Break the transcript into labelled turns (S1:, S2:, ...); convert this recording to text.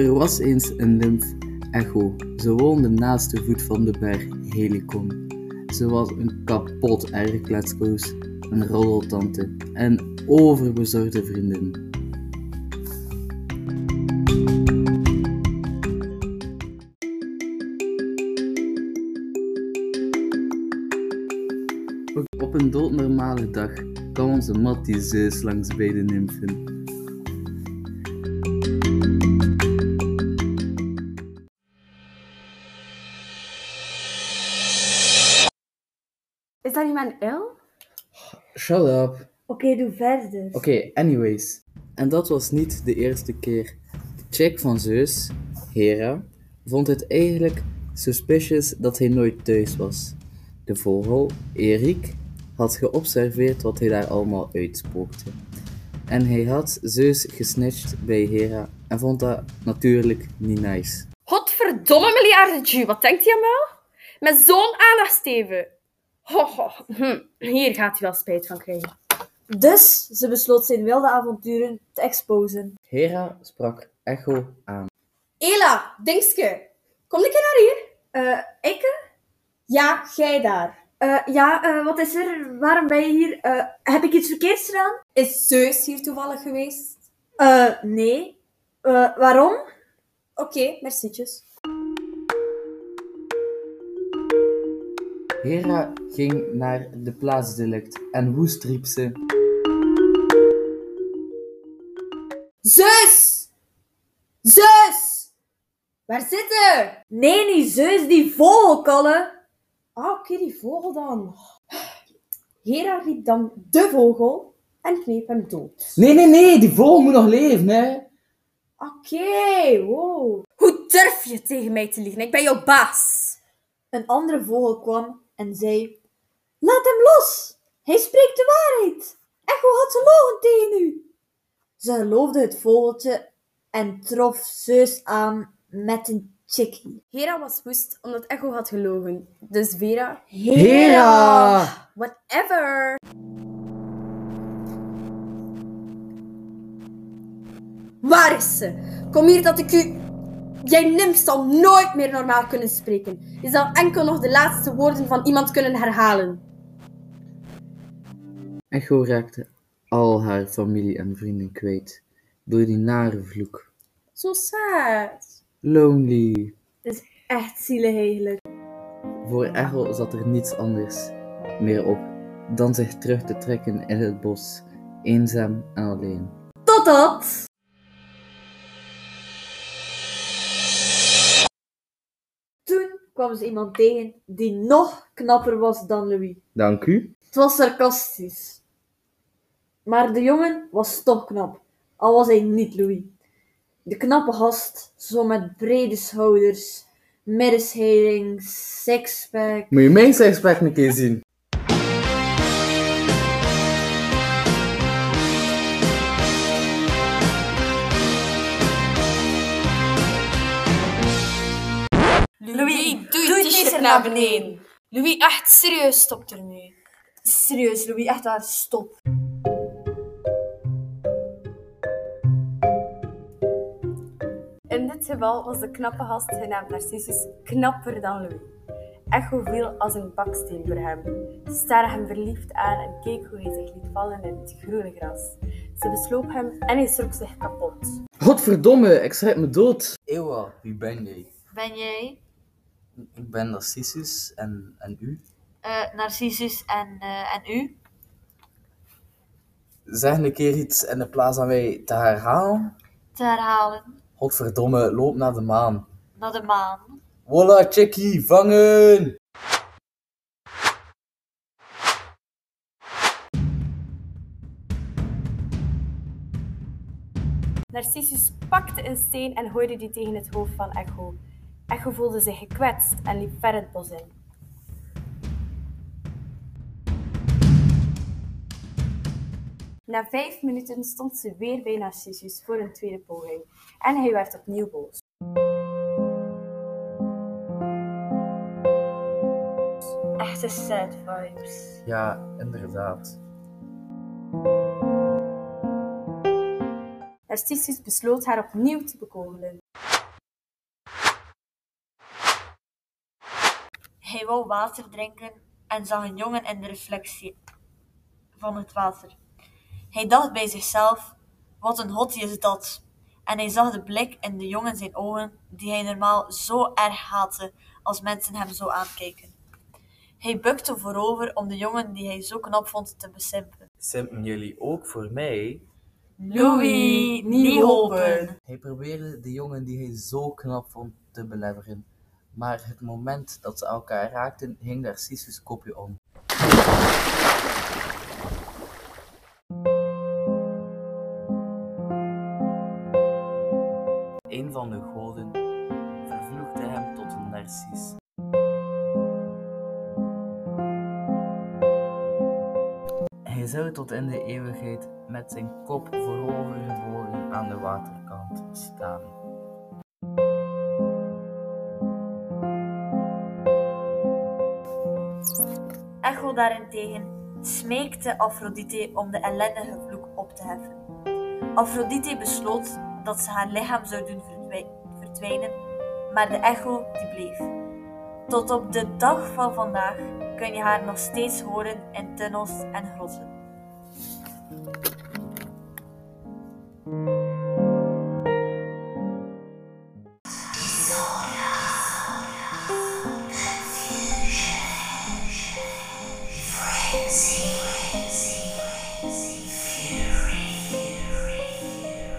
S1: Er was eens een nymf, Echo. Ze woonde naast de voet van de berg Helicon. Ze was een kapot erg kletskoos, een roddeltante en overbezorgde vriendin. Op een doodnormale dag kwam onze Mattie Zeus langs bij de nymfen.
S2: Is dat niet mijn L?
S1: Shut up.
S2: Oké, doe verder.
S1: Oké, anyways. En dat was niet de eerste keer. De chick van Zeus, Hera, vond het eigenlijk suspicious dat hij nooit thuis was. De vogel, Erik, had geobserveerd wat hij daar allemaal uitspookte. En hij had Zeus gesnitcht bij Hera en vond dat natuurlijk niet nice.
S2: Godverdomme miljarden Jew, wat denkt hij aan mij? Met zo'n aandachtsteven. Ho, ho, hm. Hier gaat hij wel spijt van krijgen.
S3: Dus ze besloot zijn wilde avonturen te exposen.
S1: Hera sprak Echo aan.
S4: Ela, dingske, kom een keer naar hier.
S3: Eh, ik?
S4: Ja, jij daar.
S3: Eh, ja, eh, wat is er? Waarom ben je hier? Eh, heb ik iets verkeerds gedaan?
S4: Is Zeus hier toevallig geweest?
S3: Eh, nee. Eh, waarom?
S4: Oké, mercietjes.
S1: Hera ging naar de plaatsdelict en woest riep ze.
S4: Zeus! Zeus! Waar zit je?
S3: Nee, niet Zeus, die vogelkallen.
S4: Ah, oké, die vogel dan. Hera riep dan de vogel en kneep hem dood.
S1: Nee, nee, nee, die vogel moet nog leven, hè.
S4: Oké, wow. Hoe durf je tegen mij te liegen? Ik ben jouw baas.
S3: Een andere vogel kwam en zei: Laat hem los! Hij spreekt de waarheid! Echo had gelogen tegen u! Ze geloofde het vogeltje en trof Zeus aan met een chickie.
S2: Hera was woest omdat Echo had gelogen. Dus Vera,
S1: Hera!
S2: whatever.
S4: Waar is ze? Kom hier dat ik u... Jij nimf zal nooit meer normaal kunnen spreken. Je zal enkel nog de laatste woorden van iemand kunnen herhalen.
S1: Echo raakte al haar familie en vrienden kwijt door die nare vloek.
S4: Zo sad.
S1: Lonely.
S3: Echt zielig eigenlijk.
S1: Voor Echo zat er niets anders meer op dan zich terug te trekken in het bos, eenzaam en alleen.
S3: Totdat. Kwam ze iemand tegen die nog knapper was dan Louis.
S1: Dank u.
S3: Het was sarcastisch. Maar de jongen was toch knap, al was hij niet Louis. De knappe gast, zo met brede schouders, middenscheiding, sixpack.
S1: Moet je mijn sexpack een keer zien?
S2: Naar beneden. Louis, echt serieus, stop ermee.
S3: Serieus, Louis, echt daar, stop.
S2: In dit geval was de knappe gast genaamd Narcissus knapper dan Louis. Echo viel als een baksteen voor hem. Ze staarde hem verliefd aan en keek hoe hij zich liet vallen in het groene gras. Ze besloop hem en hij schrok zich kapot.
S1: Godverdomme, ik schrik me dood. Ewa, wie ben jij?
S3: Ben jij
S1: Ik ben Narcissus en, en u?
S3: eh, Narcissus en, eh, en u?
S1: Zeg een keer iets in de plaats aan mij te herhalen.
S3: Te herhalen
S1: Godverdomme, loop naar de maan.
S3: naar de maan.
S1: Wolla, chickie, vangen!
S2: Narcissus pakte een steen en gooide die tegen het hoofd van Echo. Echo voelde zich gekwetst en liep ver het bos in. Na vijf minuten stond ze weer bij Narcissus voor een tweede poging en hij werd opnieuw boos.
S3: Echte sad vibes.
S1: Ja, inderdaad.
S2: Narcissus besloot haar opnieuw te bekogelen.
S3: Hij wou water drinken en zag een jongen in de reflectie van het water. Hij dacht bij zichzelf: wat een hottie is dat! En hij zag de blik in de jongen zijn ogen, die hij normaal zo erg haatte als mensen hem zo aankijken. Hij bukte voorover om de jongen die hij zo knap vond te besimpen.
S1: Simpen jullie ook voor mij?
S3: Louis, niet hopen!
S1: Hij probeerde de jongen die hij zo knap vond te belemmeren, maar het moment dat ze elkaar raakten, hing Narcissus kopje om. Een van de goden vervloekte hem tot een narcis. Hij zou tot in de eeuwigheid met zijn kop voorovergebogen aan de waterkant staan.
S3: Echo daarentegen smeekte Afrodite om de ellendige vloek op te heffen. Afrodite besloot dat ze haar lichaam zou doen verdwij- verdwijnen, maar de echo die bleef. Tot op de dag van vandaag kun je haar nog steeds horen in tunnels en grotten.